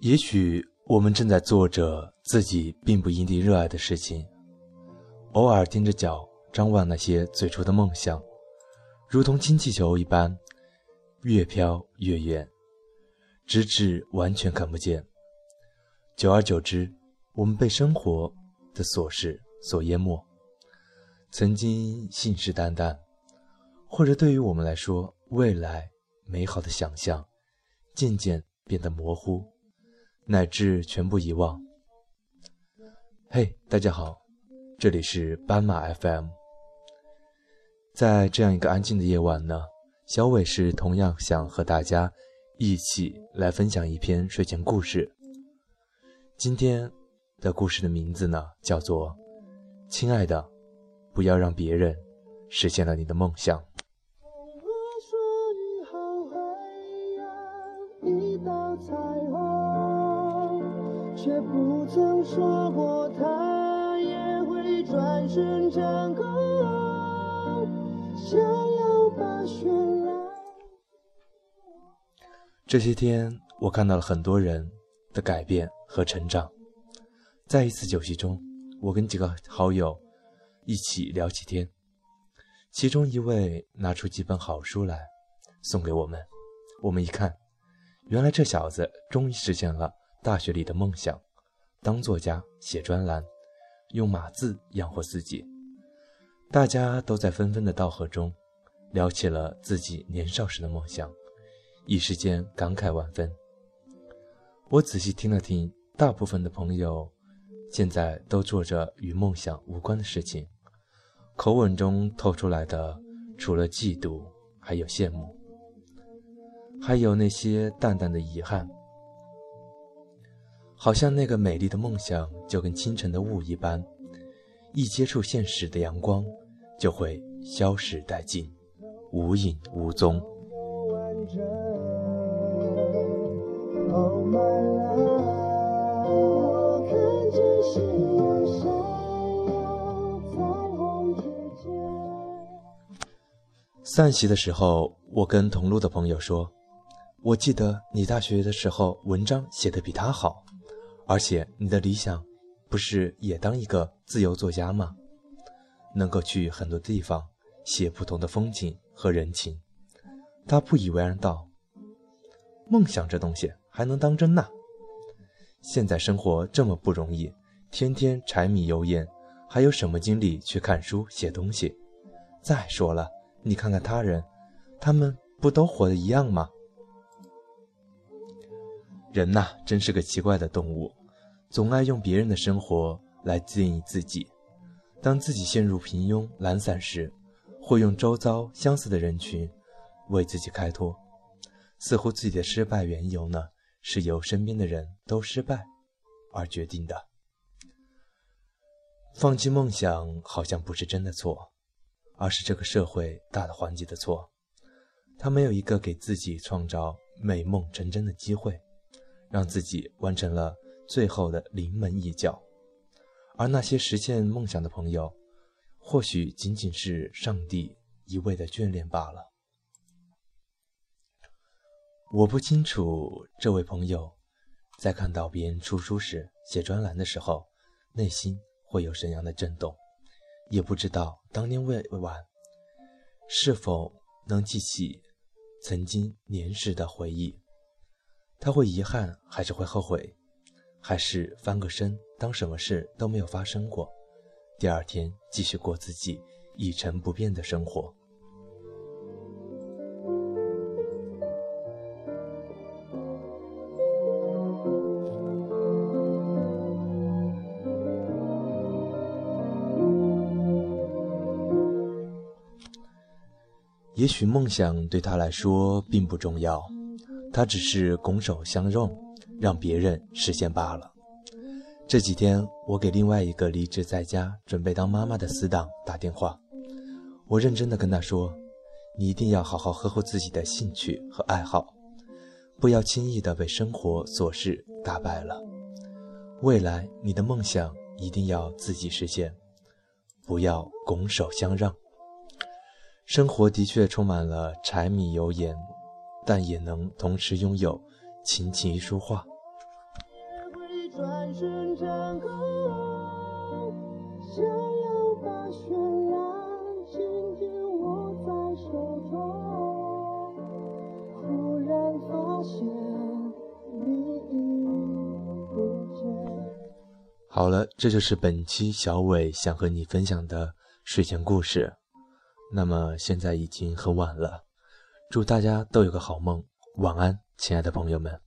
也许我们正在做着自己并不一定热爱的事情，偶尔踮着脚张望那些最初的梦想，如同氢气球一般，越飘越远，直至完全看不见。久而久之，我们被生活的琐事所淹没，曾经信誓旦旦，或者对于我们来说，未来美好的想象，渐渐变得模糊。乃至全部遗忘。嘿，大家好，这里是斑马 FM。在这样一个安静的夜晚呢，小伟是同样想和大家一起来分享一篇睡前故事。今天的故事的名字呢，叫做《亲爱的，不要让别人实现了你的梦想》。彩虹却不曾说过他也会转身张口，想要把绚烂。这些天，我看到了很多人的改变和成长。在一次酒席中，我跟几个好友一起聊起天，其中一位拿出几本好书来送给我们。我们一看，原来这小子终于实现了。大学里的梦想，当作家写专栏，用码字养活自己。大家都在纷纷的道贺中，聊起了自己年少时的梦想，一时间感慨万分。我仔细听了听，大部分的朋友现在都做着与梦想无关的事情，口吻中透出来的除了嫉妒，还有羡慕，还有那些淡淡的遗憾。好像那个美丽的梦想就跟清晨的雾一般，一接触现实的阳光，就会消失殆尽，无影无踪。散席的时候，我跟同路的朋友说：“我记得你大学的时候文章写的比他好。”而且你的理想，不是也当一个自由作家吗？能够去很多地方写不同的风景和人情。他不以为然道：“梦想这东西还能当真呐？现在生活这么不容易，天天柴米油盐，还有什么精力去看书写东西？再说了，你看看他人，他们不都活得一样吗？人呐，真是个奇怪的动物。”总爱用别人的生活来定义自己。当自己陷入平庸懒散时，会用周遭相似的人群为自己开脱。似乎自己的失败缘由呢，是由身边的人都失败而决定的。放弃梦想好像不是真的错，而是这个社会大的环节的错。他没有一个给自己创造美梦成真的机会，让自己完成了。最后的临门一脚，而那些实现梦想的朋友，或许仅仅是上帝一味的眷恋罢了。我不清楚这位朋友，在看到别人出书时写专栏的时候，内心会有怎样的震动，也不知道当年未晚，是否能记起曾经年时的回忆，他会遗憾，还是会后悔？还是翻个身，当什么事都没有发生过，第二天继续过自己一成不变的生活。也许梦想对他来说并不重要，他只是拱手相让。让别人实现罢了。这几天，我给另外一个离职在家、准备当妈妈的死党打电话，我认真的跟他说：“你一定要好好呵护自己的兴趣和爱好，不要轻易的被生活琐事打败了。未来你的梦想一定要自己实现，不要拱手相让。生活的确充满了柴米油盐，但也能同时拥有琴棋书画。”转瞬成空，想要把绚烂紧紧握在手中，忽然发现你已不见。好了，这就是本期小伟想和你分享的睡前故事。那么现在已经很晚了，祝大家都有个好梦，晚安，亲爱的朋友们。